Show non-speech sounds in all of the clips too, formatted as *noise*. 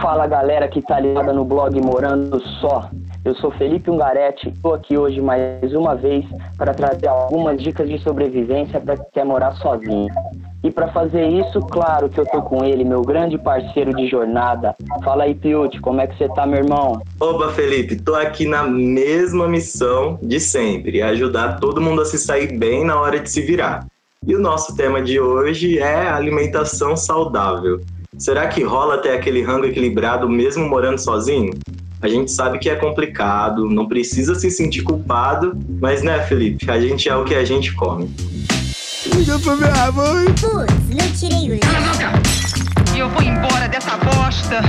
Fala galera que tá ligada no blog Morando Só. Eu sou Felipe Ungaretti, estou aqui hoje mais uma vez para trazer algumas dicas de sobrevivência para quem quer morar sozinho. E para fazer isso, claro que eu tô com ele, meu grande parceiro de jornada. Fala aí, Piute, como é que você tá, meu irmão? Opa, Felipe, tô aqui na mesma missão de sempre, ajudar todo mundo a se sair bem na hora de se virar. E o nosso tema de hoje é alimentação saudável. Será que rola ter aquele rango equilibrado mesmo morando sozinho? A gente sabe que é complicado, não precisa se sentir culpado, mas né, Felipe, a gente é o que a gente come. Liga pra minha mãe. Putz, não tirei o. E eu vou embora dessa bosta.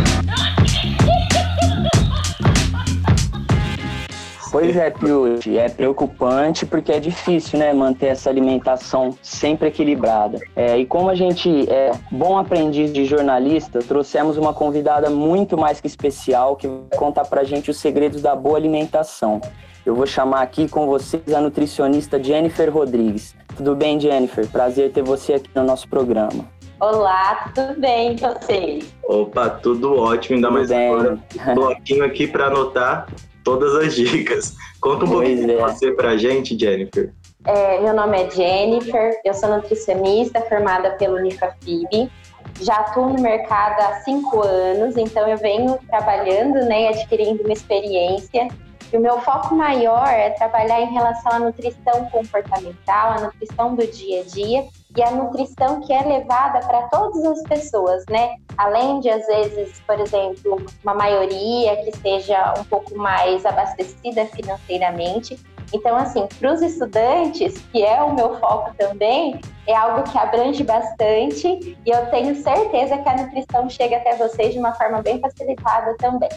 Pois é, Piuti, é preocupante porque é difícil, né, manter essa alimentação sempre equilibrada. É, e como a gente é bom aprendiz de jornalista, trouxemos uma convidada muito mais que especial que vai contar pra gente os segredos da boa alimentação. Eu vou chamar aqui com vocês a nutricionista Jennifer Rodrigues. Tudo bem, Jennifer? Prazer ter você aqui no nosso programa. Olá, tudo bem e vocês? Opa, tudo ótimo, ainda Tudo mais bem. agora. Um bloquinho aqui para anotar todas as dicas. Conta um Pois pouquinho de é. você pra gente, Jennifer. É, meu nome é Jennifer, eu sou nutricionista formada pelo Unifafib. Já atuo no mercado há cinco anos, então eu venho trabalhando né, e adquirindo uma experiência. E o meu foco maior é trabalhar em relação à nutrição comportamental, à nutrição do dia a dia e a nutrição que é levada para todas as pessoas, né? Além de, às vezes, por exemplo, uma maioria que seja um pouco mais abastecida financeiramente. Então, assim, para os estudantes, que é o meu foco também, é algo que abrange bastante e eu tenho certeza que a nutrição chega até vocês de uma forma bem facilitada também.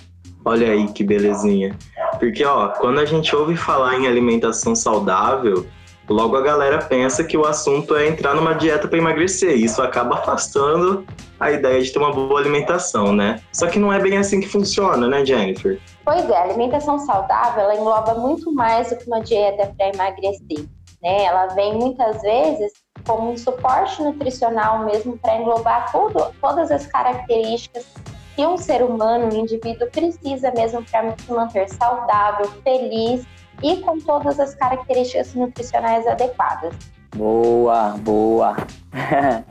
Olha aí que belezinha. Porque, ó, quando a gente ouve falar em alimentação saudável, logo a galera pensa que o assunto é entrar numa dieta para emagrecer. Isso acaba afastando a ideia de ter uma boa alimentação, né? Só que não é bem assim que funciona, né, Jennifer? Pois é, a alimentação saudável ela engloba muito mais do que uma dieta para emagrecer. Né? Ela vem muitas vezes como um suporte nutricional mesmo para englobar tudo, todas as características que um ser humano, um indivíduo precisa mesmo para se manter saudável, feliz e com todas as características nutricionais adequadas. Boa, boa. *laughs*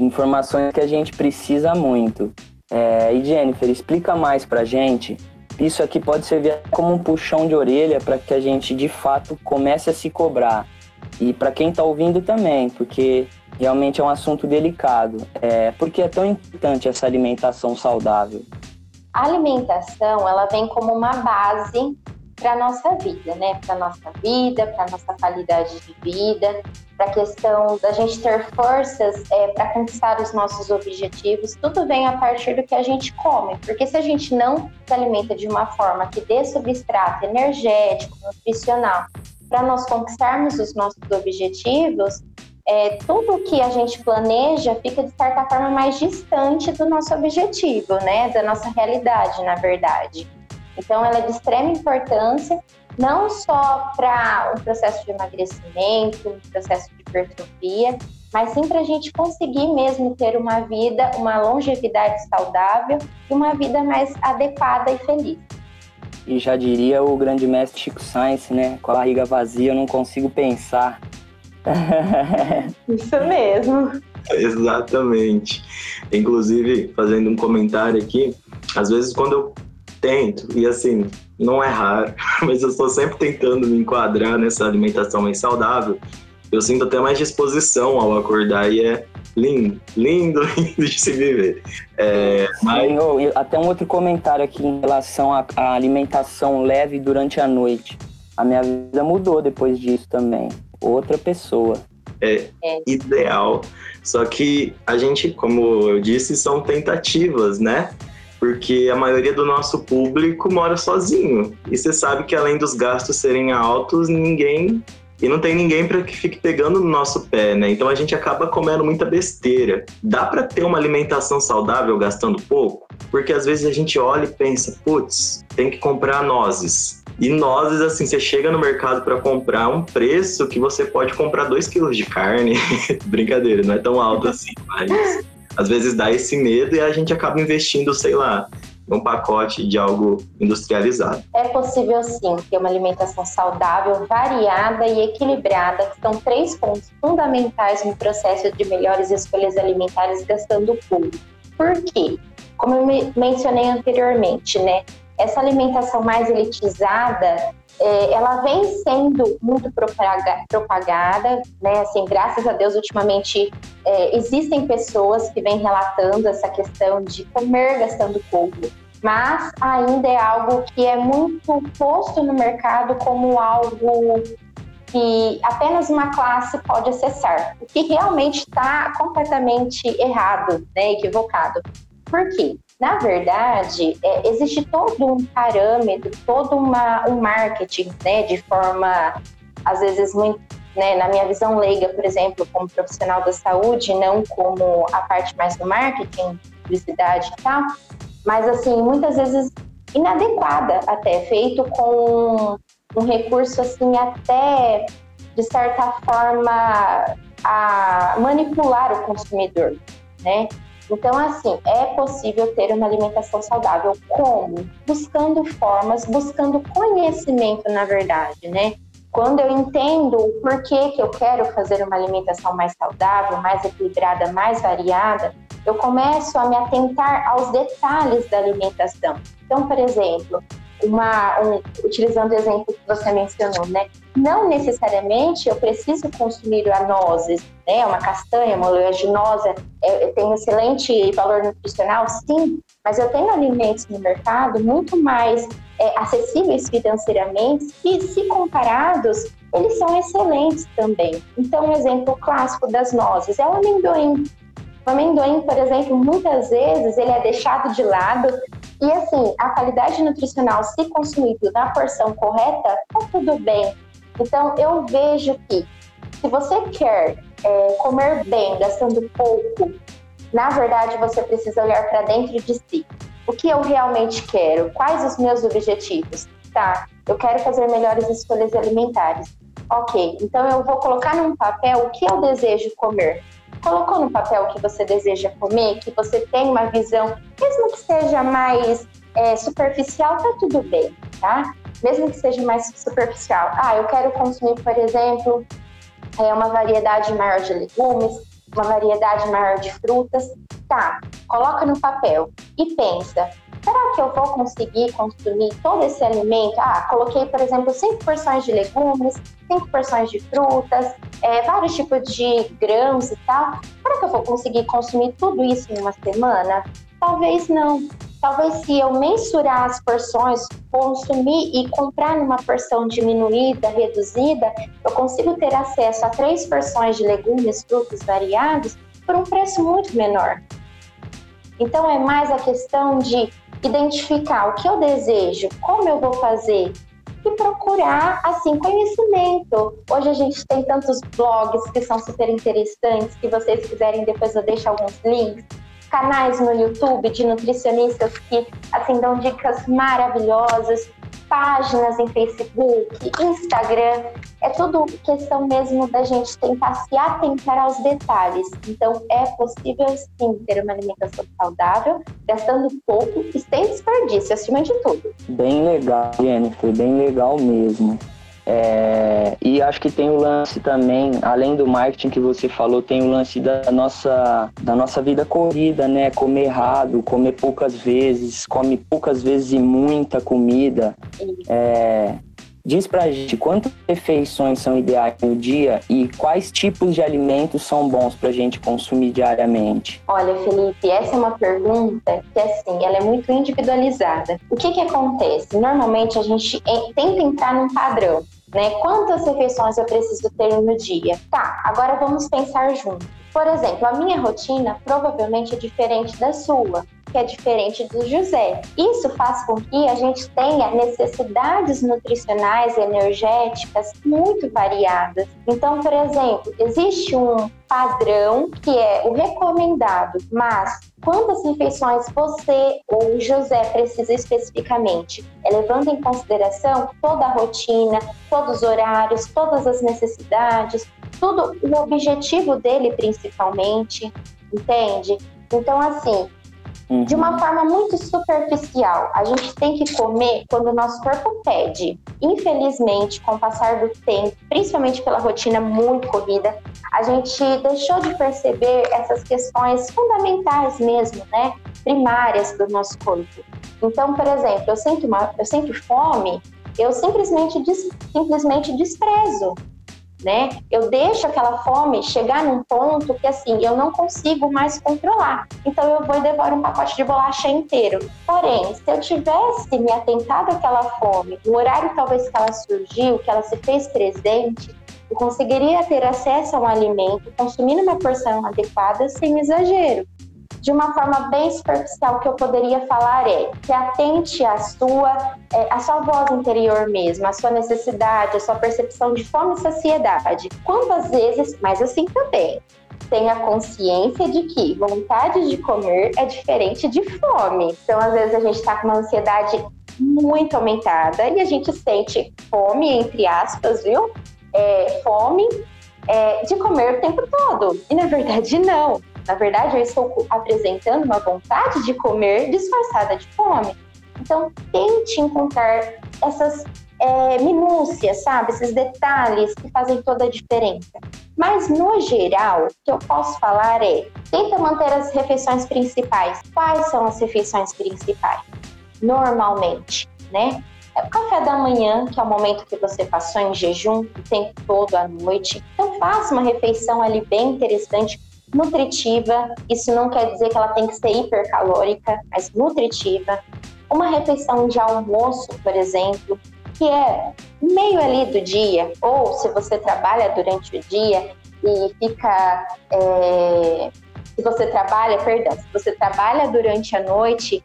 Informações que a gente precisa muito. É, e Jennifer, explica mais pra gente. Isso aqui pode servir como um puxão de orelha para que a gente de fato comece a se cobrar. E para quem está ouvindo também, porque realmente é um assunto delicado. É, por que é tão importante essa alimentação saudável? A alimentação, ela vem como uma base para nossa vida, né? Para nossa vida, para nossa qualidade de vida, para a questão da gente ter forças é, para conquistar os nossos objetivos. Tudo vem a partir do que a gente come, porque se a gente não se alimenta de uma forma que dê substrato energético, nutricional, para nós conquistarmos os nossos objetivos, é, tudo que a gente planeja fica de certa forma mais distante do nosso objetivo, né? Da nossa realidade, na verdade. Então, ela é de extrema importância, não só para o processo de emagrecimento, o processo de hipertrofia, mas sim para a gente conseguir mesmo ter uma vida, uma longevidade saudável e uma vida mais adequada e feliz. E já diria o grande mestre Chico Sainz, né? Com a barriga vazia eu não consigo pensar. *laughs* Isso mesmo. Exatamente. Inclusive, fazendo um comentário aqui, às vezes quando eu tento, e assim, não é raro, *laughs* mas eu estou sempre tentando me enquadrar nessa alimentação mais saudável, eu sinto até mais disposição ao acordar e é lindo, lindo, *laughs* lindo de se viver. É, mas Sim, oh, e até um outro comentário aqui em relação à à alimentação leve durante a noite. A minha vida mudou depois disso também. Outra pessoa. é ideal. Só que a gente, como eu disse, são tentativas, né? Porque a maioria do nosso público mora sozinho. E você sabe que além dos gastos serem altos, ninguém. E não tem ninguém para que fique pegando no nosso pé, né? Então a gente acaba comendo muita besteira. Dá para ter uma alimentação saudável gastando pouco? Porque às vezes a gente olha e pensa, putz, tem que comprar nozes. E nozes, assim, você chega no mercado para comprar um preço que você pode comprar 2 quilos de carne. *laughs* Brincadeira, não é tão alto assim, mas às vezes dá esse medo e a gente acaba investindo, sei lá, um pacote de algo industrializado. É possível sim ter uma alimentação saudável, variada e equilibrada, que são três pontos fundamentais no processo de melhores escolhas alimentares gastando pouco. Por quê? Como eu mencionei anteriormente, né? Essa alimentação mais elitizada, é, ela vem sendo muito propagada, né? Assim, graças a Deus, ultimamente é, existem pessoas que vêm relatando essa questão de comer gastando pouco, mas ainda é algo que é muito posto no mercado como algo que apenas uma classe pode acessar, o que realmente está completamente errado, né, equivocado. Por quê? Na verdade, é, existe todo um parâmetro, todo uma, um marketing, né, de forma, às vezes, muito, né, na minha visão leiga, por exemplo, como profissional da saúde, não como a parte mais do marketing, publicidade e tal, mas, assim, muitas vezes inadequada até, feito com um recurso, assim, até, de certa forma, a manipular o consumidor, né? Então, assim, é possível ter uma alimentação saudável. Como? Buscando formas, buscando conhecimento, na verdade, né? Quando eu entendo o porquê que eu quero fazer uma alimentação mais saudável, mais equilibrada, mais variada, eu começo a me atentar aos detalhes da alimentação. Então, por exemplo, uma, um, utilizando o exemplo que você mencionou, né? Não necessariamente eu preciso consumir a nozes, né? Uma castanha, uma oleaginosa, é, tem um excelente valor nutricional, sim, mas eu tenho alimentos no mercado muito mais é, acessíveis financeiramente e, se comparados, eles são excelentes também. Então, um exemplo clássico das nozes é o amendoim. O amendoim, por exemplo, muitas vezes ele é deixado de lado e assim, a qualidade nutricional, se consumido na porção correta, tá tudo bem. Então, eu vejo que se você quer é, comer bem, gastando pouco, na verdade você precisa olhar para dentro de si. O que eu realmente quero? Quais os meus objetivos? Tá, eu quero fazer melhores escolhas alimentares. Ok, então eu vou colocar num papel o que eu desejo comer colocou no papel o que você deseja comer, que você tem uma visão, mesmo que seja mais é, superficial, tá tudo bem, tá? Mesmo que seja mais superficial. Ah, eu quero consumir, por exemplo, é, uma variedade maior de legumes, uma variedade maior de frutas. Tá, coloca no papel e pensa, será que eu vou conseguir consumir todo esse alimento? Ah, coloquei, por exemplo, cinco porções de legumes, cinco porções de frutas, é, vários tipos de grãos e tal. Será que eu vou conseguir consumir tudo isso em uma semana? Talvez não. Talvez se eu mensurar as porções, consumir e comprar numa porção diminuída, reduzida, eu consigo ter acesso a três porções de legumes, frutos variados por um preço muito menor. Então é mais a questão de identificar o que eu desejo, como eu vou fazer e procurar assim conhecimento. Hoje a gente tem tantos blogs que são super interessantes, que vocês quiserem depois eu deixo alguns links, canais no YouTube de nutricionistas que assim dão dicas maravilhosas páginas em Facebook, Instagram. É tudo questão mesmo da gente tentar se atentar aos detalhes. Então, é possível sim ter uma alimentação saudável, gastando pouco e sem desperdício, acima de tudo. Bem legal, Jennifer, bem legal mesmo. É, e acho que tem o lance também, além do marketing que você falou, tem o lance da nossa, da nossa vida corrida, né? Comer errado, comer poucas vezes, come poucas vezes e muita comida. É, diz pra gente quantas refeições são ideais no dia e quais tipos de alimentos são bons pra gente consumir diariamente? Olha, Felipe, essa é uma pergunta que, assim, ela é muito individualizada. O que que acontece? Normalmente a gente tenta entrar num padrão né? Quantas refeições eu preciso ter no dia? Tá, agora vamos pensar juntos. Por exemplo, a minha rotina provavelmente é diferente da sua, que é diferente do José. Isso faz com que a gente tenha necessidades nutricionais energéticas muito variadas. Então, por exemplo, existe um padrão que é o recomendado, mas quantas refeições você ou José precisa especificamente? É levando em consideração toda a rotina, todos os horários, todas as necessidades, tudo o objetivo dele principalmente, entende? Então, assim, de uma forma muito superficial. A gente tem que comer quando o nosso corpo pede. Infelizmente, com o passar do tempo, principalmente pela rotina muito corrida, a gente deixou de perceber essas questões fundamentais mesmo, né? Primárias do nosso corpo. Então, por exemplo, eu sinto, uma, eu sinto fome, eu simplesmente, simplesmente desprezo né? Eu deixo aquela fome chegar num ponto que assim eu não consigo mais controlar. Então eu vou e devoro um pacote de bolacha inteiro. Porém, se eu tivesse me atentado àquela fome, no horário talvez que ela surgiu, que ela se fez presente, eu conseguiria ter acesso a um alimento, consumindo uma porção adequada sem exagero de uma forma bem superficial, o que eu poderia falar é que atente à sua, é, à sua voz interior mesmo, à sua necessidade, à sua percepção de fome e saciedade. Quantas vezes, mas assim também, tenha consciência de que vontade de comer é diferente de fome. Então, às vezes, a gente está com uma ansiedade muito aumentada e a gente sente fome, entre aspas, viu? É, fome é, de comer o tempo todo. E na verdade, não. Na verdade, eu estou apresentando uma vontade de comer disfarçada de fome. Então, tente encontrar essas é, minúcias, sabe? Esses detalhes que fazem toda a diferença. Mas, no geral, o que eu posso falar é: tenta manter as refeições principais. Quais são as refeições principais? Normalmente, né? É o café da manhã, que é o momento que você passou em jejum o tempo todo à noite. Então, faça uma refeição ali bem interessante nutritiva, isso não quer dizer que ela tem que ser hipercalórica, mas nutritiva. Uma refeição de almoço, por exemplo, que é meio ali do dia, ou se você trabalha durante o dia e fica. É, se você trabalha, perdão, se você trabalha durante a noite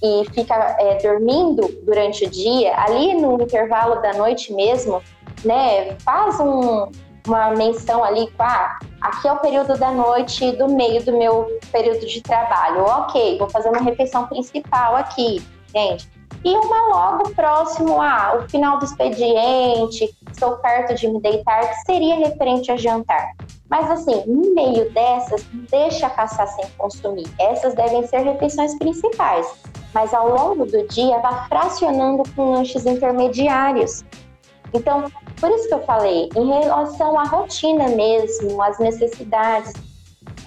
e fica é, dormindo durante o dia, ali no intervalo da noite mesmo, né, faz um, uma menção ali, ah, aqui é o período da noite do meio do meu período de trabalho. Ok, vou fazer uma refeição principal aqui, gente. E uma logo próximo ao ah, final do expediente, estou perto de me deitar, que seria referente a jantar. Mas assim, no meio dessas, deixa passar sem consumir. Essas devem ser refeições principais. Mas ao longo do dia, vá fracionando com lanches intermediários. Então, por isso que eu falei, em relação à rotina mesmo, às necessidades,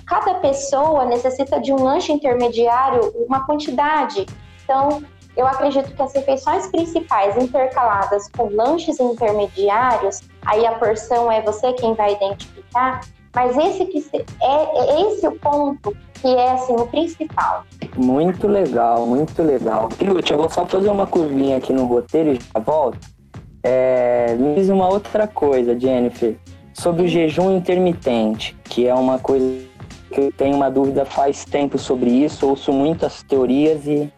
cada pessoa necessita de um lanche intermediário, uma quantidade. Então, eu acredito que as refeições principais intercaladas com lanches intermediários, aí a porção é você quem vai identificar, mas esse que é, é esse o ponto que é assim o principal. Muito legal, muito legal. Ruth, eu vou só fazer uma curvinha aqui no roteiro e já volto. É, me diz uma outra coisa, Jennifer, sobre o jejum intermitente, que é uma coisa que eu tenho uma dúvida faz tempo sobre isso, ouço muitas teorias e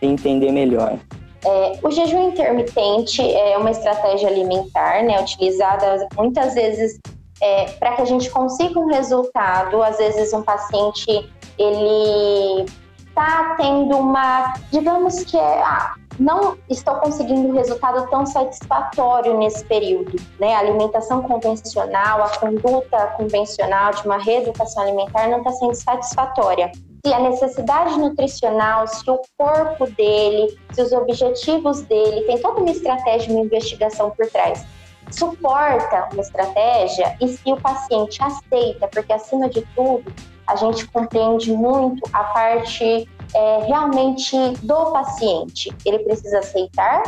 entender melhor. É, o jejum intermitente é uma estratégia alimentar, né, utilizada muitas vezes é, para que a gente consiga um resultado. Às vezes um paciente ele está tendo uma, digamos que é, ah, não estou conseguindo um resultado tão satisfatório nesse período. Né? A alimentação convencional, a conduta convencional de uma reeducação alimentar não está sendo satisfatória. Se a necessidade nutricional, se o corpo dele, se os objetivos dele, tem toda uma estratégia, uma investigação por trás suporta uma estratégia e se o paciente aceita, porque acima de tudo a gente compreende muito a parte é, realmente do paciente. Ele precisa aceitar,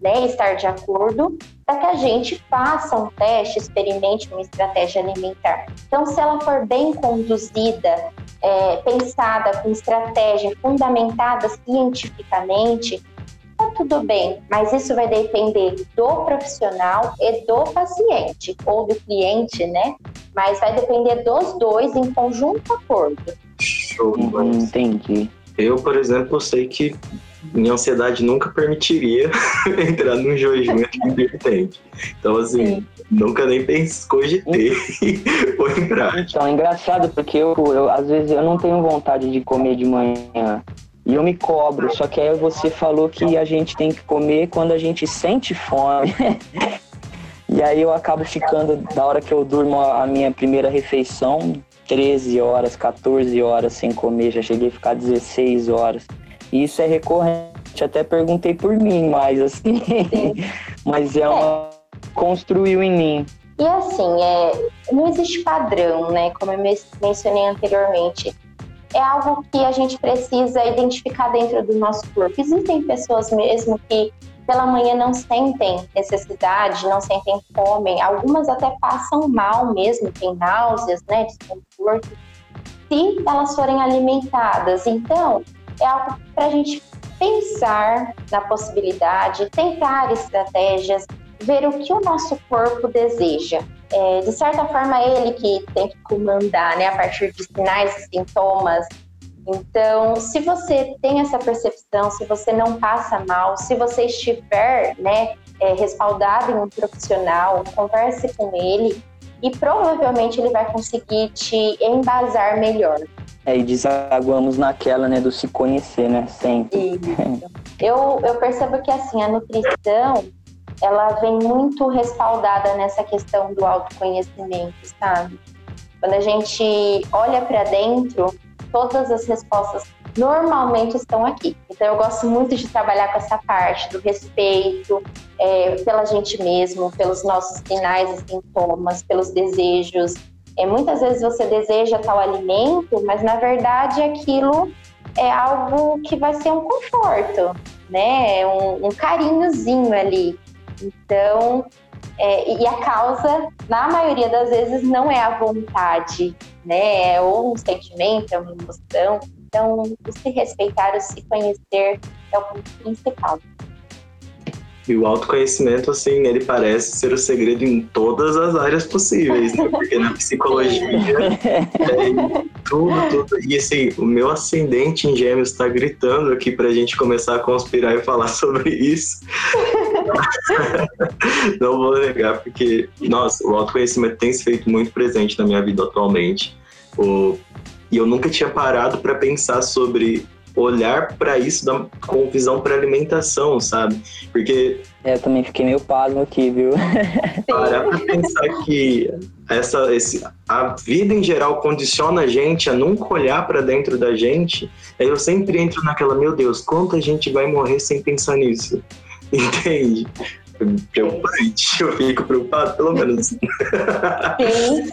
né, estar de acordo, para que a gente faça um teste, experimente uma estratégia alimentar. Então, se ela for bem conduzida, é, pensada com estratégia fundamentada cientificamente, tá tudo bem, mas isso vai depender do profissional e do paciente, ou do cliente, né? Mas vai depender dos dois em conjunto acordo. Show, Uhum, entendi. Eu, por exemplo, sei que minha ansiedade nunca permitiria *laughs* entrar num jejum *laughs* intermitente. Então, assim, Sim. nunca nem pensei, cogitei *laughs* vou entrar. Então, é engraçado porque eu, eu, às vezes, eu não tenho vontade de comer de manhã. E eu me cobro, só que aí você falou que a gente tem que comer quando a gente sente fome. *laughs* e aí eu acabo ficando, da hora que eu durmo a minha primeira refeição, 13 horas, 14 horas sem comer, já cheguei a ficar 16 horas. E isso é recorrente, até perguntei por mim, mas assim, *laughs* mas é uma construiu em mim. E assim, é, não existe padrão, né? Como eu mencionei anteriormente. É algo que a gente precisa identificar dentro do nosso corpo. Existem pessoas mesmo que pela manhã não sentem necessidade, não sentem fome, algumas até passam mal mesmo, tem náuseas, né, desconforto, se elas forem alimentadas. Então, é algo para a gente pensar na possibilidade, tentar estratégias, ver o que o nosso corpo deseja. É, de certa forma, é ele que tem que comandar, né, a partir de sinais e sintomas. Então, se você tem essa percepção, se você não passa mal, se você estiver, né, é, respaldado em um profissional, converse com ele e provavelmente ele vai conseguir te embasar melhor. É, e desaguamos naquela, né, do se conhecer, né, sempre. eu, eu percebo que, assim, a nutrição, ela vem muito respaldada nessa questão do autoconhecimento, sabe? Quando a gente olha para dentro, todas as respostas normalmente estão aqui. Então eu gosto muito de trabalhar com essa parte do respeito é, pela gente mesmo, pelos nossos sinais e sintomas, pelos desejos. É, muitas vezes você deseja tal alimento, mas na verdade aquilo é algo que vai ser um conforto, né? Um, um carinhozinho ali. Então, é, e a causa, na maioria das vezes, não é a vontade, né? É ou um sentimento, é uma emoção. Então, se respeitar, se conhecer é o principal. E o autoconhecimento, assim, ele parece ser o segredo em todas as áreas possíveis, né? Porque na psicologia *laughs* é tudo, tudo. E assim, o meu ascendente em gêmeos está gritando aqui para a gente começar a conspirar e falar *laughs* sobre isso. *laughs* Não vou negar, porque, nossa, o autoconhecimento tem se feito muito presente na minha vida atualmente. O... E eu nunca tinha parado para pensar sobre olhar para isso da, com visão para alimentação, sabe? Porque. É, eu também fiquei meio pasmo aqui, viu? *laughs* Parar para pensar que essa, esse, a vida em geral condiciona a gente a nunca olhar para dentro da gente. Aí eu sempre entro naquela, meu Deus, quanta gente vai morrer sem pensar nisso? *laughs* Entende? Preocupante, eu fico preocupado, pelo menos. Sim,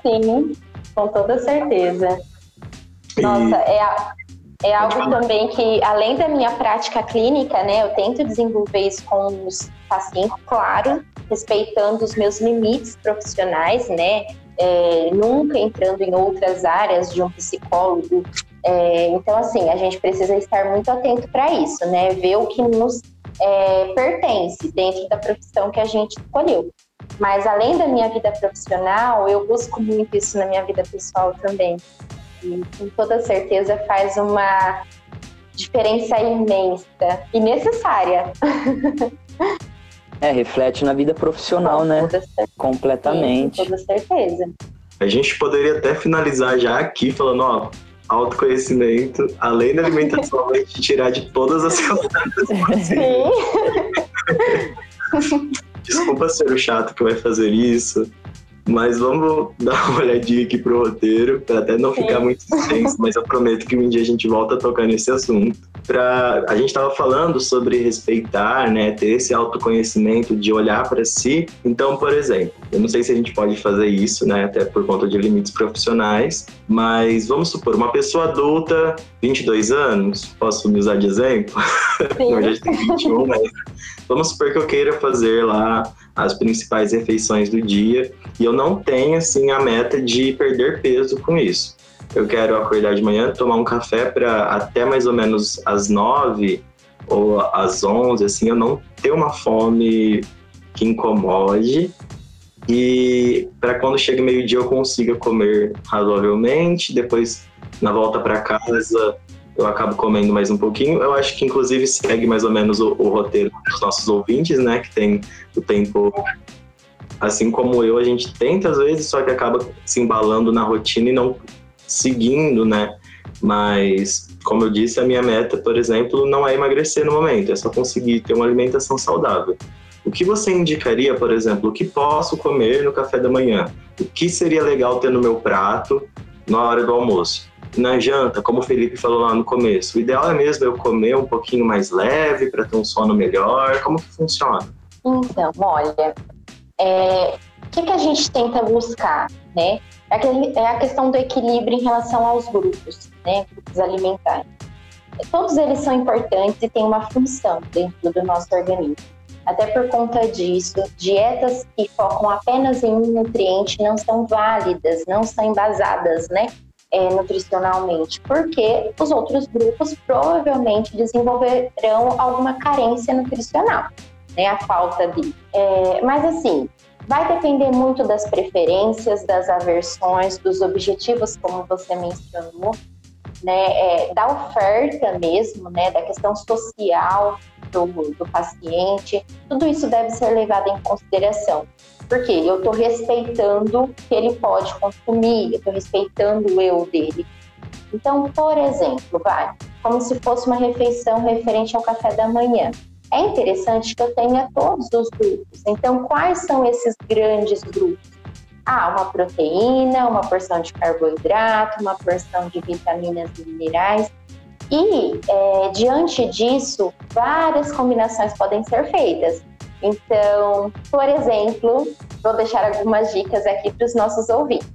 sim, com toda certeza. Nossa, é, a, é algo também que, além da minha prática clínica, né, eu tento desenvolver isso com os pacientes, claro, respeitando os meus limites profissionais, né, é, nunca entrando em outras áreas de um psicólogo. É, então, assim, a gente precisa estar muito atento para isso, né, ver o que nos é, pertence dentro da profissão que a gente escolheu. Mas, além da minha vida profissional, eu busco muito isso na minha vida pessoal também que com toda certeza faz uma diferença imensa e necessária. É, reflete na vida profissional, com né? Completamente. com toda certeza. A gente poderia até finalizar já aqui falando, ó, autoconhecimento, além da alimentação, *laughs* vai te tirar de todas as camadas Sim. Desculpa ser o chato que vai fazer isso, mas vamos *laughs* dar uma olhadinha aqui pro roteiro, para até não ficar muito extenso, mas eu prometo que um dia a gente volta a tocar nesse assunto. Pra, a gente estava falando sobre respeitar, né, ter esse autoconhecimento de olhar para si. Então, por exemplo, eu não sei se a gente pode fazer isso, né, até por conta de limites profissionais, mas vamos supor, uma pessoa adulta, 22 anos, posso me usar de exemplo? *laughs* Sim. eu já tenho 21, mas vamos supor que eu queira fazer lá as principais refeições do dia e eu não tenho assim a meta de perder peso com isso. Eu quero acordar de manhã, tomar um café para até mais ou menos às nove ou às onze, assim, eu não ter uma fome que incomode e para quando chega meio-dia eu consiga comer razoavelmente, depois na volta para casa eu acabo comendo mais um pouquinho. Eu acho que, inclusive, segue mais ou menos o, o roteiro dos nossos ouvintes, né? Que tem o tempo. Assim como eu, a gente tenta às vezes, só que acaba se embalando na rotina e não seguindo, né? Mas, como eu disse, a minha meta, por exemplo, não é emagrecer no momento, é só conseguir ter uma alimentação saudável. O que você indicaria, por exemplo, o que posso comer no café da manhã? O que seria legal ter no meu prato na hora do almoço. Na janta, como o Felipe falou lá no começo, o ideal é mesmo eu comer um pouquinho mais leve para ter um sono melhor. Como que funciona? Então, olha, é, o que, que a gente tenta buscar, né? É, é a questão do equilíbrio em relação aos grupos, né? Grupos alimentares. Todos eles são importantes e têm uma função dentro do nosso organismo. Até por conta disso, dietas que focam apenas em um nutriente não são válidas, não são embasadas, né? É, nutricionalmente, porque os outros grupos provavelmente desenvolverão alguma carência nutricional, né? A falta de. É, mas assim, vai depender muito das preferências, das aversões, dos objetivos, como você mencionou, né? É, da oferta mesmo, né? Da questão social do, do paciente, tudo isso deve ser levado em consideração. Porque eu estou respeitando o que ele pode consumir, eu estou respeitando o eu dele. Então, por exemplo, vai, como se fosse uma refeição referente ao café da manhã. É interessante que eu tenha todos os grupos. Então, quais são esses grandes grupos? Ah, uma proteína, uma porção de carboidrato, uma porção de vitaminas e minerais. E, é, diante disso, várias combinações podem ser feitas. Então, por exemplo, vou deixar algumas dicas aqui para os nossos ouvintes.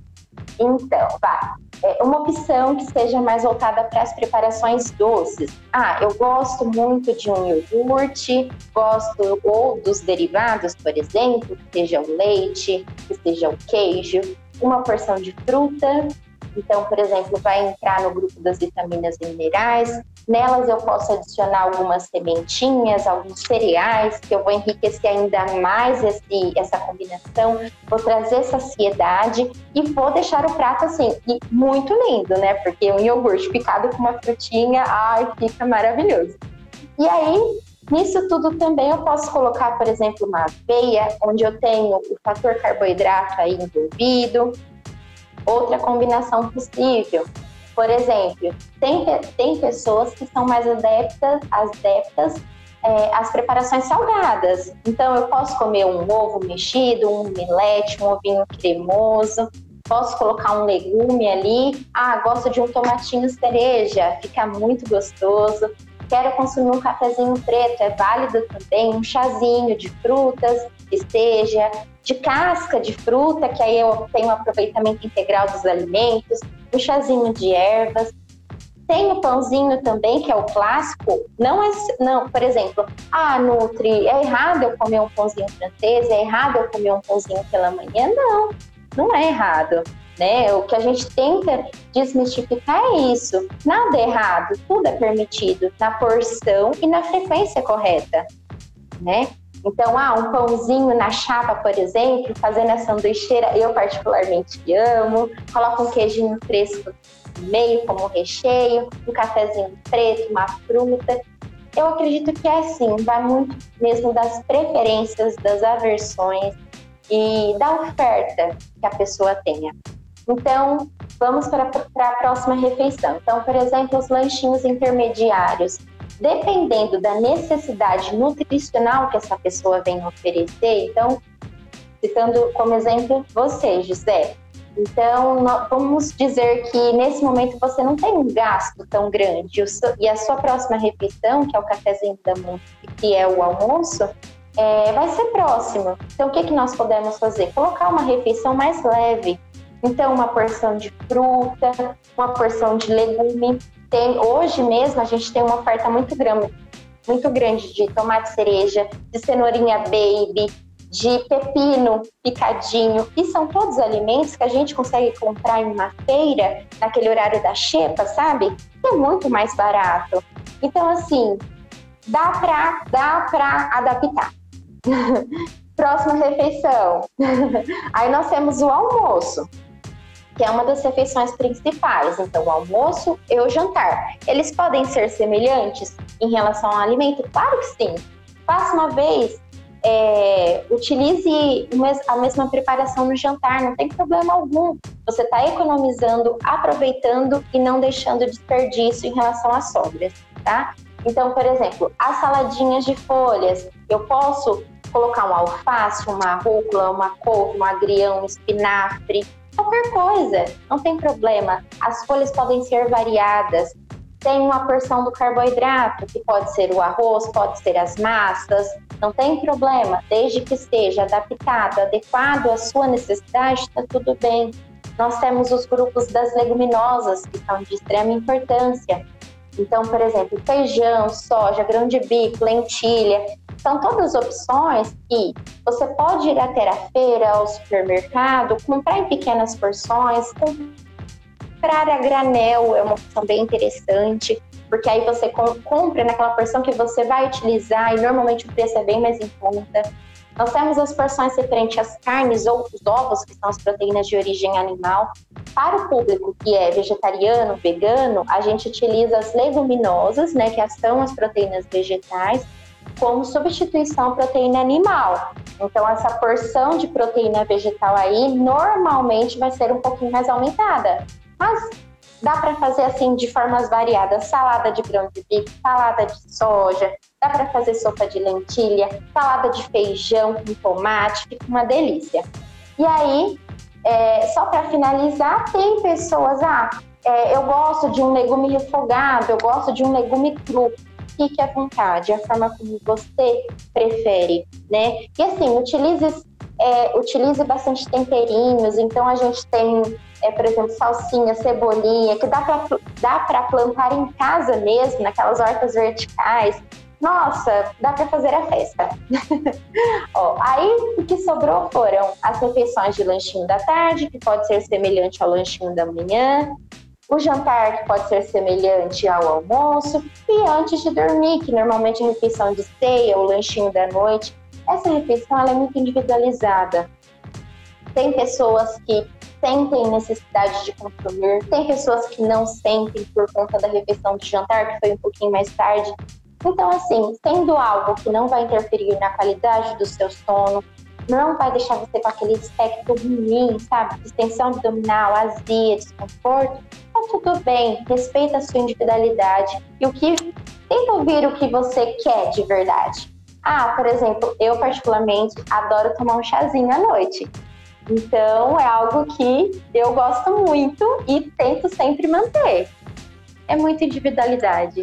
Então, vai. É uma opção que seja mais voltada para as preparações doces. Ah, eu gosto muito de um iogurte, gosto ou dos derivados, por exemplo, que seja o leite, que seja o queijo, uma porção de fruta. Então, por exemplo, vai entrar no grupo das vitaminas e minerais, Nelas eu posso adicionar algumas sementinhas, alguns cereais, que eu vou enriquecer ainda mais esse, essa combinação, vou trazer saciedade e vou deixar o prato assim, muito lindo, né? Porque um iogurte picado com uma frutinha, ai, fica maravilhoso. E aí, Nisso tudo também eu posso colocar, por exemplo, uma aveia, onde eu tenho o fator carboidrato aí envolvido. Outra combinação possível por exemplo, tem, tem pessoas que são mais adeptas, adeptas é, às preparações salgadas. Então, eu posso comer um ovo mexido, um milete, um ovinho cremoso, posso colocar um legume ali. Ah, gosto de um tomatinho cereja, fica muito gostoso. Quero consumir um cafezinho preto, é válido também, um chazinho de frutas, esteja, de casca de fruta, que aí eu tenho um aproveitamento integral dos alimentos um chazinho de ervas. Tem o pãozinho também, que é o clássico. Não é, não, por exemplo, ah, Nutri, é errado eu comer um pãozinho francês, é errado eu comer um pãozinho pela manhã? Não, não é errado. Né? O que a gente tenta desmistificar é isso. Nada é errado, tudo é permitido na porção e na frequência correta, né? Então, ah, um pãozinho na chapa, por exemplo, fazendo a sanduicheira, eu particularmente amo. Coloco um queijinho fresco no meio como recheio, um cafezinho preto, uma fruta. Eu acredito que é assim, vai muito mesmo das preferências, das aversões e da oferta que a pessoa tenha. Então, vamos para, a próxima refeição. Então, por exemplo, os lanchinhos intermediários dependendo da necessidade nutricional que essa pessoa vem oferecer. Então, citando como exemplo você, José. Então, vamos dizer que nesse momento você não tem um gasto tão grande e a sua próxima refeição, que é o cafezinho da manhã, que é o almoço, é, vai ser próximo. Então, o que, que nós podemos fazer? Colocar uma refeição mais leve. Então, uma porção de fruta, uma porção de legume, tem, hoje mesmo a gente tem uma oferta muito grande, muito grande de tomate cereja, de cenourinha baby, de pepino picadinho, e são todos alimentos que a gente consegue comprar em uma feira, naquele horário da xepa, sabe? é muito mais barato. Então, assim, dá pra, dá pra adaptar. *laughs* Próxima refeição. *laughs* Aí nós temos o almoço que é uma das refeições principais. Então, o almoço e o jantar. Eles podem ser semelhantes em relação ao alimento? Claro que sim. Faça uma vez, é, utilize a mesma preparação no jantar, não tem problema algum. Você está economizando, aproveitando e não deixando desperdício em relação às sobras, tá? Então, por exemplo, as saladinhas de folhas, eu posso colocar um alface, uma rúcula, uma couve, um agrião, um espinafre, qualquer coisa, não tem problema. As folhas podem ser variadas. Tem uma porção do carboidrato, que pode ser o arroz, pode ser as massas, não tem problema, desde que esteja adaptado, adequado à sua necessidade, está tudo bem. Nós temos os grupos das leguminosas, que são de extrema importância. Então, por exemplo, feijão, soja, grão de bico, lentilha, são todas opções que você pode ir até a feira, ao supermercado, comprar em pequenas porções, comprar a granel é uma opção bem interessante, porque aí você compra naquela porção que você vai utilizar e normalmente o preço é bem mais em conta. Nós temos as porções referentes às carnes ou os ovos, que são as proteínas de origem animal. Para o público que é vegetariano, vegano, a gente utiliza as leguminosas, né, que são as proteínas vegetais, como substituição à proteína animal. Então, essa porção de proteína vegetal aí normalmente vai ser um pouquinho mais aumentada. Mas dá para fazer assim de formas variadas: salada de grão de bico, salada de soja, dá para fazer sopa de lentilha, salada de feijão com tomate, fica uma delícia. E aí, é, só para finalizar, tem pessoas, ah, é, eu gosto de um legume refogado, eu gosto de um legume cru fique à vontade, a forma como você prefere, né? E assim, utilize, é, utilize bastante temperinhos, então a gente tem, é, por exemplo, salsinha, cebolinha, que dá para dá plantar em casa mesmo, naquelas hortas verticais. Nossa, dá para fazer a festa. *laughs* Ó, aí o que sobrou foram as refeições de lanchinho da tarde, que pode ser semelhante ao lanchinho da manhã, o jantar, que pode ser semelhante ao almoço, e antes de dormir, que normalmente é a refeição de ceia ou lanchinho da noite. Essa refeição é muito individualizada. Tem pessoas que sentem necessidade de consumir, tem pessoas que não sentem por conta da refeição de jantar, que foi um pouquinho mais tarde. Então, assim, sendo algo que não vai interferir na qualidade do seu sono, não vai deixar você com aquele aspecto ruim, sabe? Distensão abdominal, azia, desconforto, tá tudo bem, respeita a sua individualidade e o que tenta ouvir o que você quer de verdade. Ah, por exemplo, eu particularmente adoro tomar um chazinho à noite. Então é algo que eu gosto muito e tento sempre manter. É muita individualidade.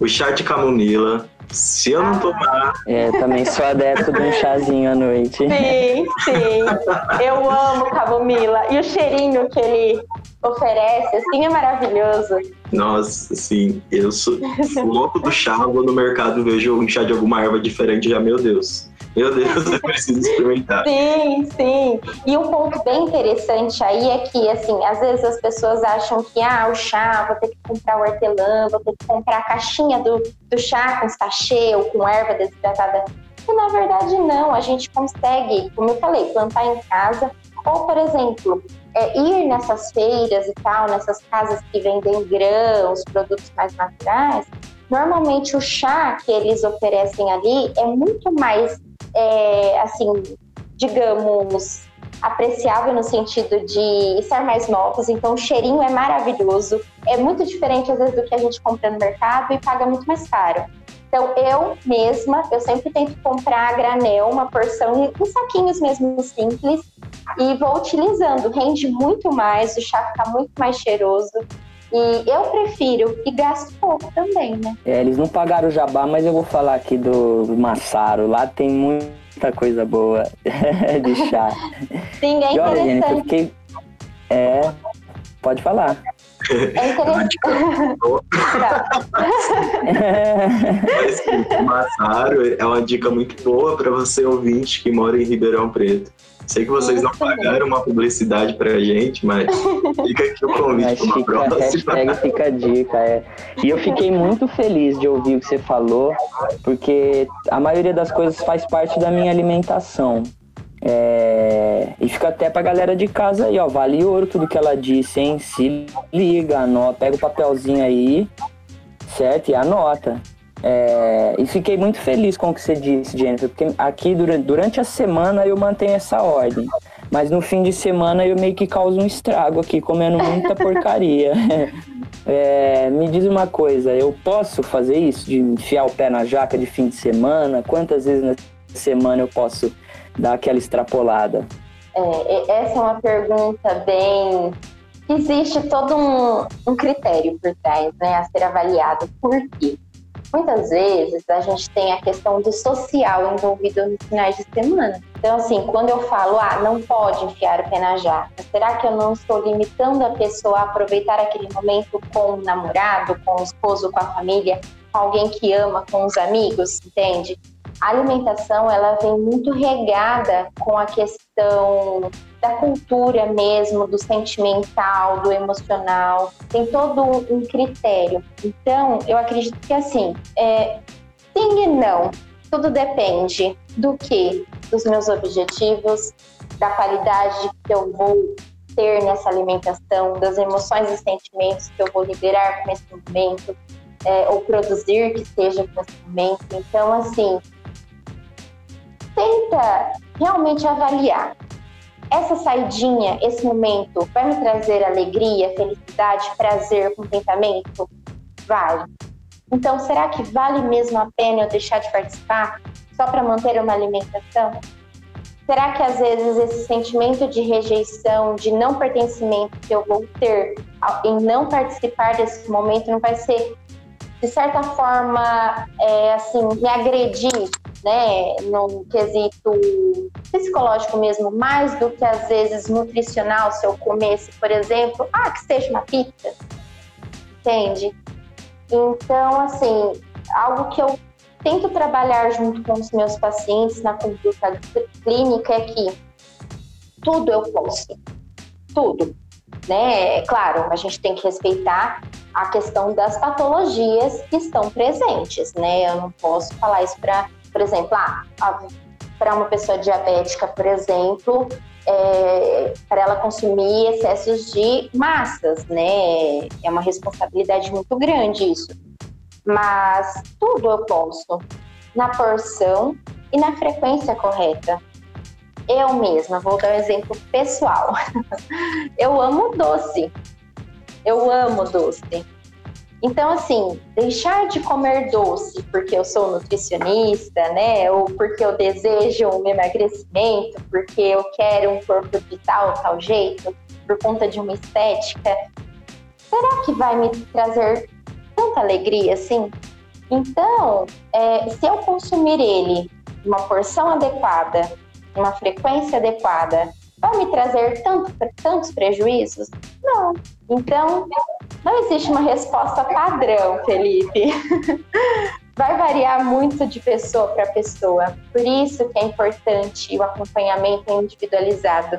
O chá de camomila se eu não tomar. É, também sou adepto de um chazinho à noite. Sim, sim. Eu amo camomila. E o cheirinho que ele oferece, assim, é maravilhoso. Nossa, sim. Eu sou louco do chá, vou no mercado, vejo um chá de alguma erva diferente, já, meu Deus. Meu Deus, eu preciso experimentar. Sim, sim. E um ponto bem interessante aí é que, assim, às vezes as pessoas acham que, ah, o chá, vou ter que comprar o hortelã, vou ter que comprar a caixinha do, do chá com sachê ou com erva desidratada. E na verdade não, a gente consegue, como eu falei, plantar em casa. Ou, por exemplo, é, ir nessas feiras e tal, nessas casas que vendem grãos, produtos mais naturais, normalmente o chá que eles oferecem ali é muito mais é, assim, digamos, apreciável no sentido de estar mais novos, então o cheirinho é maravilhoso, é muito diferente às vezes do que a gente compra no mercado e paga muito mais caro. Então eu mesma, eu sempre tento comprar a granel, uma porção em saquinhos mesmo simples e vou utilizando, rende muito mais, o chá fica muito mais cheiroso. E eu prefiro e gasto pouco também, né? É, eles não pagaram o jabá, mas eu vou falar aqui do Massaro. Lá tem muita coisa boa *laughs* de chá. Sim, é interessante. Olha, eu fiquei... É, pode falar. É *laughs* interessante. Mas *laughs* o Massaro é uma dica muito boa para você ouvinte que mora em Ribeirão Preto. Sei que vocês não pagaram uma publicidade pra gente, mas *laughs* fica aqui o convite para uma próxima. Hashtag fica a dica, é. E eu fiquei muito feliz de ouvir o que você falou, porque a maioria das coisas faz parte da minha alimentação. É... E fica até pra galera de casa aí, ó. Vale ouro tudo que ela disse, hein? Se liga, anota, pega o papelzinho aí, certo? E anota. É, e fiquei muito feliz com o que você disse, Jennifer, porque aqui durante, durante a semana eu mantenho essa ordem. Mas no fim de semana eu meio que causo um estrago aqui, comendo muita porcaria. *laughs* É, me diz uma coisa, eu posso fazer isso, de enfiar o pé na jaca de fim de semana? Quantas vezes na semana eu posso dar aquela extrapolada? É, essa é uma pergunta bem. Existe todo um, um critério por trás né, a ser avaliado. Por quê? Muitas vezes a gente tem a questão do social envolvido nos finais de semana. Então, assim, quando eu falo, ah, não pode enfiar o pé na jaca, será que eu não estou limitando a pessoa a aproveitar aquele momento com o namorado, com o esposo, com a família, com alguém que ama, com os amigos, entende? a alimentação ela vem muito regada com a questão da cultura mesmo, do sentimental, do emocional, tem todo um critério. Então, eu acredito que assim, é, sim e não, tudo depende do que? Dos meus objetivos, da qualidade que eu vou ter nessa alimentação, das emoções e sentimentos que eu vou liberar com esse momento, é, ou produzir que seja com esse momento. Então, assim, tenta realmente avaliar. Essa saidinha, esse momento, vai me trazer alegria, felicidade, prazer, contentamento? Vale. Então, será que vale mesmo a pena eu deixar de participar só para manter uma alimentação? Será que às vezes esse sentimento de rejeição, de não pertencimento que eu vou ter em não participar desse momento não vai ser, de certa forma, é, assim, me agredir né, num quesito psicológico mesmo, mais do que às vezes nutricional, se eu comesse, por exemplo, ah, que seja uma pizza, entende? Então, assim, algo que eu tento trabalhar junto com os meus pacientes na conduta clínica é que tudo eu posso, tudo, né? Claro, a gente tem que respeitar a questão das patologias que estão presentes, né? Eu não posso falar isso para por exemplo, ah, para uma pessoa diabética, por exemplo, é, para ela consumir excessos de massas, né? É uma responsabilidade muito grande isso. Mas tudo eu posso, na porção e na frequência correta. Eu mesma, vou dar um exemplo pessoal. *laughs* eu amo doce. Eu amo doce. Então, assim, deixar de comer doce porque eu sou nutricionista, né? Ou porque eu desejo um emagrecimento, porque eu quero um corpo de tal, tal jeito, por conta de uma estética, será que vai me trazer tanta alegria assim? Então, é, se eu consumir ele uma porção adequada, uma frequência adequada, vai me trazer tanto, tantos prejuízos? Não. Então, não existe uma resposta padrão, Felipe. *laughs* Vai variar muito de pessoa para pessoa. Por isso que é importante o acompanhamento individualizado.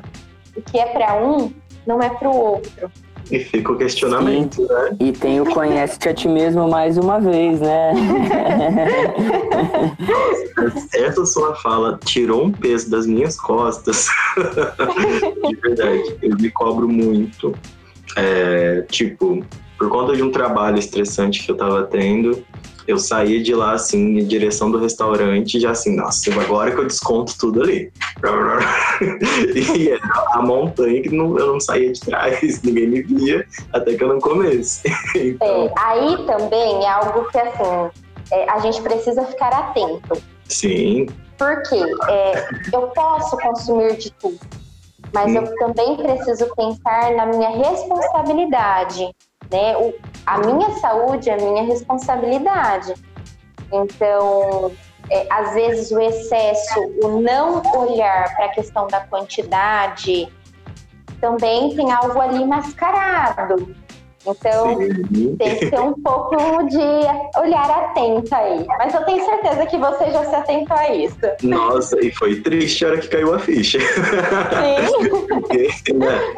O que é para um, não é para o outro. E fica o questionamento, Sim. né? E tem o conhece-te a ti mesmo mais uma vez, né? *laughs* Essa sua fala tirou um peso das minhas costas. *laughs* De verdade, eu me cobro muito. É, tipo, por conta de um trabalho estressante que eu tava tendo, eu saí de lá, assim, em direção do restaurante, já assim, nossa, agora que eu desconto tudo ali. *laughs* e era a montanha que não, eu não saía de trás, *laughs* ninguém me via, até que eu não comesse. *laughs* então... é, aí também é algo que, assim, é, a gente precisa ficar atento. Sim. Porque é, eu posso consumir de tudo, mas eu também preciso pensar na minha responsabilidade né? O, a minha saúde é a minha responsabilidade. Então, é, às vezes o excesso, o não olhar para a questão da quantidade, também tem algo ali mascarado. Então, Sim. tem que ter um pouco de olhar atento aí. Mas eu tenho certeza que você já se atentou a isso. Nossa, e foi triste a hora que caiu a ficha. Sim. *laughs* Porque, né?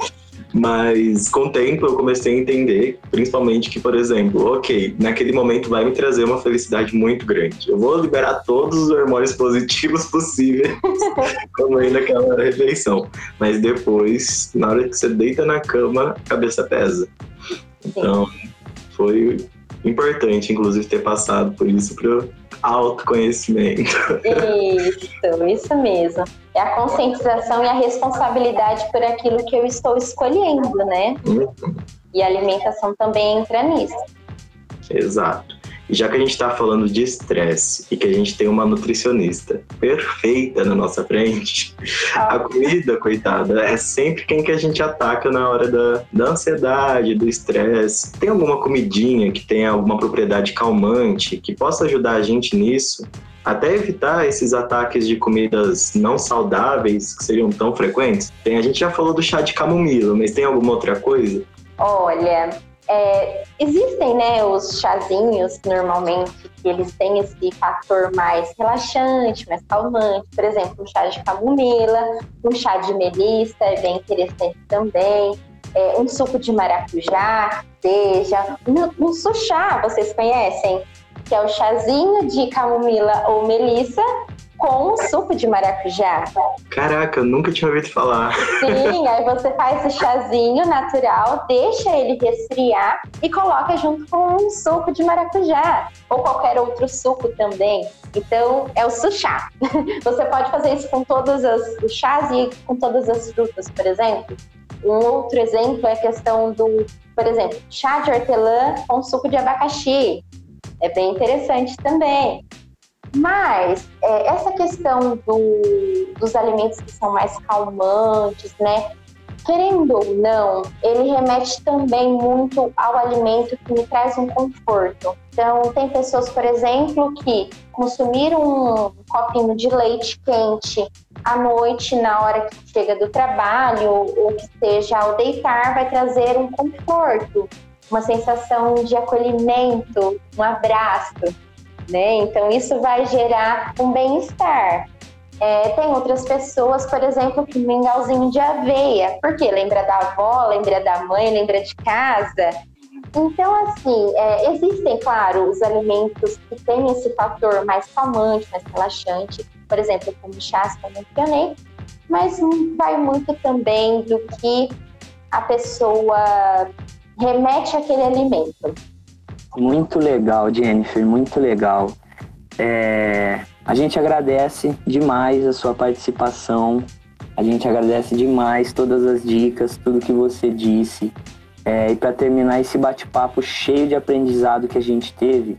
Mas com o tempo eu comecei a entender, principalmente que, por exemplo, ok, naquele momento vai me trazer uma felicidade muito grande. Eu vou liberar todos os hormônios positivos possíveis *laughs* comendo aquela refeição. Mas depois, na hora que você deita na cama, a cabeça pesa. Então, foi importante, inclusive, ter passado por isso para autoconhecimento. Isso, isso mesmo. É a conscientização e a responsabilidade por aquilo que eu estou escolhendo, né? Uhum. E a alimentação também entra nisso. Exato. Já que a gente está falando de estresse e que a gente tem uma nutricionista perfeita na nossa frente, a comida, coitada, é sempre quem que a gente ataca na hora da, da ansiedade, do estresse. Tem alguma comidinha que tenha alguma propriedade calmante que possa ajudar a gente nisso? Até evitar esses ataques de comidas não saudáveis que seriam tão frequentes. Tem, a gente já falou do chá de camomila, mas tem alguma outra coisa? Olha, é, existem né, os chazinhos, normalmente, que eles têm esse fator mais relaxante, mais calmante. Por exemplo, um chá de camomila, um chá de melissa é bem interessante também. É, um suco de maracujá, seja. Um, um suchá, vocês conhecem? Que é o chazinho de camomila ou melissa com suco de maracujá. Caraca, eu nunca tinha ouvido falar. Sim, aí você faz esse chazinho natural, deixa ele resfriar e coloca junto com um suco de maracujá ou qualquer outro suco também. Então, é o suchá. *laughs* Você pode fazer isso com todos os chás e com todas as frutas, por exemplo. Um outro exemplo é a questão do, por exemplo, chá de hortelã com suco de abacaxi. É bem interessante também. Mas é, essa questão do, dos alimentos que são mais calmantes, né? Querendo ou não, ele remete também muito ao alimento que me traz um conforto. Então, tem pessoas, por exemplo, que consumir um copinho de leite quente à noite, na hora que chega do trabalho, ou que seja ao deitar, vai trazer um conforto, uma sensação de acolhimento, um abraço né? Então isso vai gerar um bem-estar. É, tem outras pessoas, por exemplo, que mingauzinho de aveia, porque lembra da avó, lembra da mãe, lembra de casa. Então, assim, é, existem, claro, os alimentos que têm esse fator mais calmante, mais relaxante, por exemplo, como chás que eu mencionei, mas vai muito também do que a pessoa remete àquele alimento. Muito legal, Jennifer, muito legal. É, a gente agradece demais a sua participação. A gente agradece demais todas as dicas, tudo que você disse. É, e para terminar esse bate-papo cheio de aprendizado que a gente teve,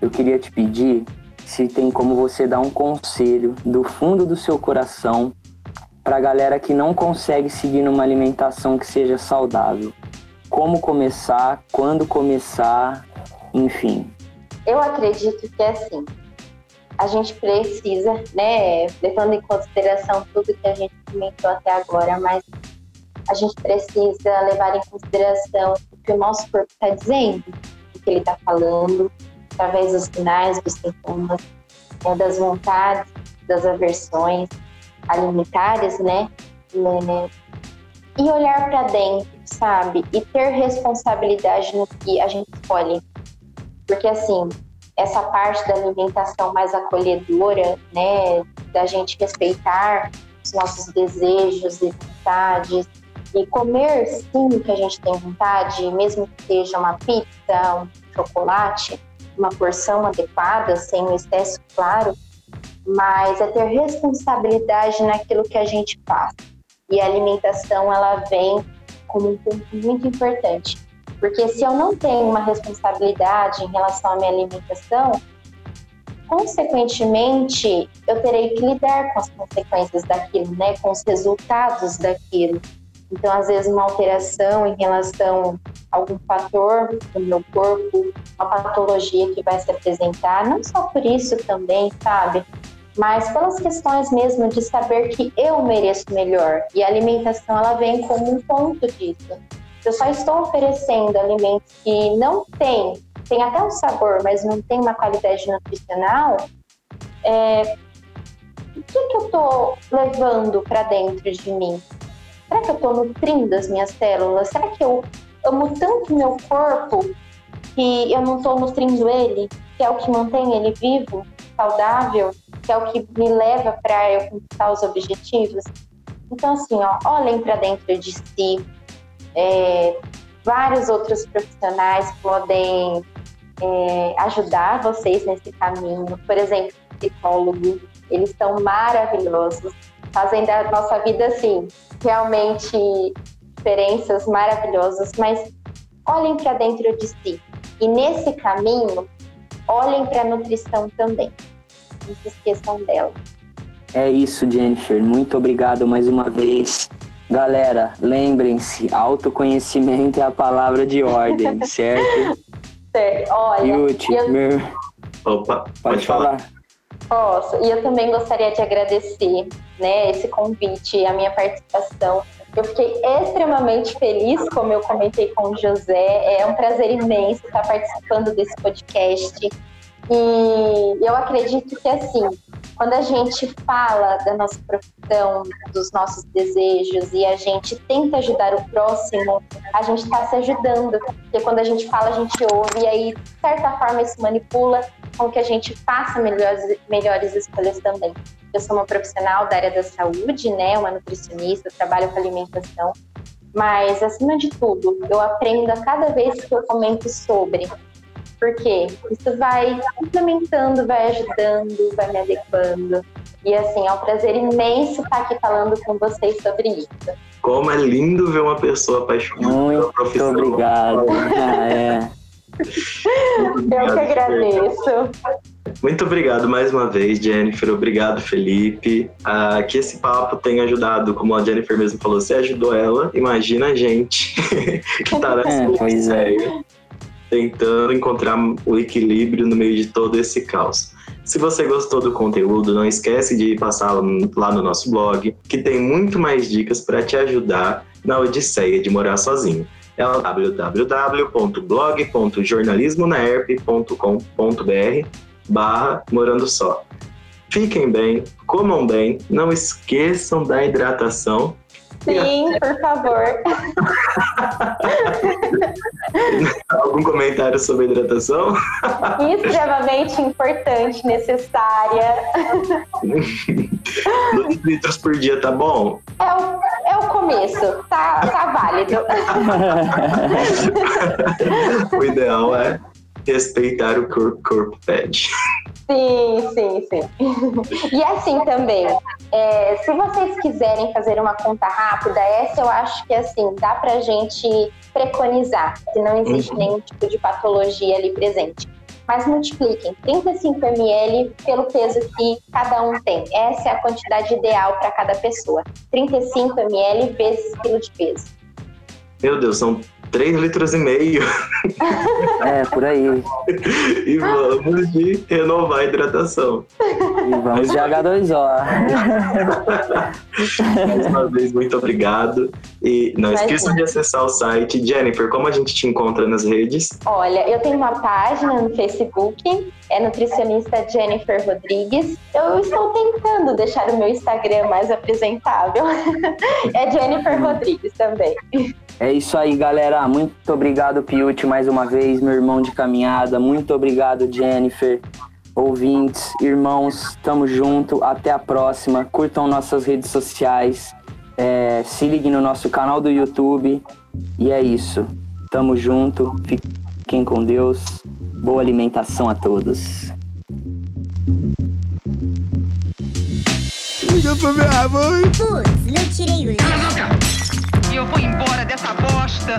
eu queria te pedir se tem como você dar um conselho do fundo do seu coração para a galera que não consegue seguir numa alimentação que seja saudável. Como começar, quando começar enfim. Eu acredito que é assim. A gente precisa, né, levando em consideração tudo que a gente comentou até agora, mas a gente precisa levar em consideração o que o nosso corpo está dizendo, o que ele está falando, através dos sinais, dos sintomas, né, das vontades, das aversões alimentares, né? E olhar para dentro, sabe? E ter responsabilidade no que a gente escolhe. Porque, assim, essa parte da alimentação mais acolhedora, né, da gente respeitar os nossos desejos e vontades e comer sim o que a gente tem vontade, mesmo que seja uma pizza, um chocolate, uma porção adequada, sem o excesso, claro, mas é ter responsabilidade naquilo que a gente faz. E a alimentação, ela vem como um ponto muito importante. Porque se eu não tenho uma responsabilidade em relação à minha alimentação, consequentemente, eu terei que lidar com as consequências daquilo, né? Com os resultados daquilo. Então, às vezes, uma alteração em relação a algum fator do meu corpo, uma patologia que vai se apresentar, não só por isso também, sabe? Mas pelas questões mesmo de saber que eu mereço melhor. E a alimentação, ela vem como um ponto disso eu só estou oferecendo alimentos que não têm, tem até um sabor, mas não tem uma qualidade nutricional, é, o que, que eu estou levando para dentro de mim? Será que eu estou nutrindo as minhas células? Será que eu amo tanto meu corpo que eu não estou nutrindo ele, que é o que mantém ele vivo, saudável, que é o que me leva para eu conquistar os objetivos? Então, assim, ó, olhem para dentro de si, é, vários outros profissionais podem é, ajudar vocês nesse caminho. Por exemplo, psicólogos, eles são maravilhosos, fazem da nossa vida assim realmente diferenças maravilhosas, mas olhem para dentro de si. E nesse caminho, olhem para a nutrição também. Não se esqueçam dela. É isso, Jennifer. Muito obrigado mais uma vez. Galera, lembrem-se, autoconhecimento é a palavra de ordem, *laughs* certo? Certo. Olha, Yuti, eu- meu... Opa, pode, pode falar. falar. Posso. E eu também gostaria de agradecer, né, esse convite, a minha participação. Eu fiquei extremamente feliz, como eu comentei com o José. É um prazer imenso estar participando desse podcast. E eu acredito que, assim, quando a gente fala da nossa profissão, dos nossos desejos e a gente tenta ajudar o próximo, a gente está se ajudando. Porque quando a gente fala, a gente ouve e aí, de certa forma, isso manipula com que a gente faça melhores, melhores escolhas também. Eu sou uma profissional da área da saúde, né, uma nutricionista, trabalho com alimentação, mas acima de tudo, eu aprendo a cada vez que eu comento sobre. Porque isso vai complementando, vai ajudando, vai me adequando. E assim, é um prazer imenso estar aqui falando com vocês sobre isso. Como é lindo ver uma pessoa apaixonada pela Muito profissão. obrigado. *laughs* Ah, é. Eu que agradeço. Muito obrigado mais uma vez, Jennifer. Obrigado, Felipe. Ah, que esse papo tenha ajudado, como a Jennifer mesmo falou, você ajudou ela. Imagina a gente *laughs* que tá nessa É, pois é. Tentando encontrar o equilíbrio no meio de todo esse caos. Se você gostou do conteúdo, não esquece de passar lá no nosso blog, que tem muito mais dicas para te ajudar na odisseia de morar sozinho. É www.blog.jornalismonaerp.com.br barra morando só. Fiquem bem, comam bem, não esqueçam da hidratação. Sim, *laughs* por favor. Algum comentário sobre hidratação? *laughs* Extremamente importante, necessária. *laughs* Dois litros por dia tá bom? É o, é o começo, tá, tá válido. O ideal é respeitar o que o corpo pede. Sim, sim, sim. E assim também, é, se vocês quiserem fazer uma conta rápida, essa eu acho que assim, dá pra gente preconizar, que não existe nenhum tipo de patologia ali presente. Mas multipliquem 35 ml pelo peso que cada um tem. Essa é a quantidade ideal para cada pessoa. 35 ml vezes quilo de peso. Meu Deus, são 3 litros e meio. É, por aí. E vamos de renovar a hidratação. E vamos de H2O. Mais uma vez, muito obrigado. E não Imagina. esqueçam de acessar o site. Jennifer, como a gente te encontra nas redes? Olha, eu tenho uma página no Facebook, é nutricionista Jennifer Rodrigues. Eu estou tentando deixar o meu Instagram mais apresentável. *laughs* é Jennifer Rodrigues também. É isso aí, galera. Muito obrigado, Piuti, mais uma vez, meu irmão de caminhada. Muito obrigado, Jennifer. Ouvintes, irmãos, tamo junto. Até a próxima. Curtam nossas redes sociais. É, se liguem no nosso canal do YouTube. E é isso. Tamo junto. Fiquem com Deus. Boa alimentação a todos. Liga pra minha mãe. Putz, não tirei o. E eu vou embora dessa bosta.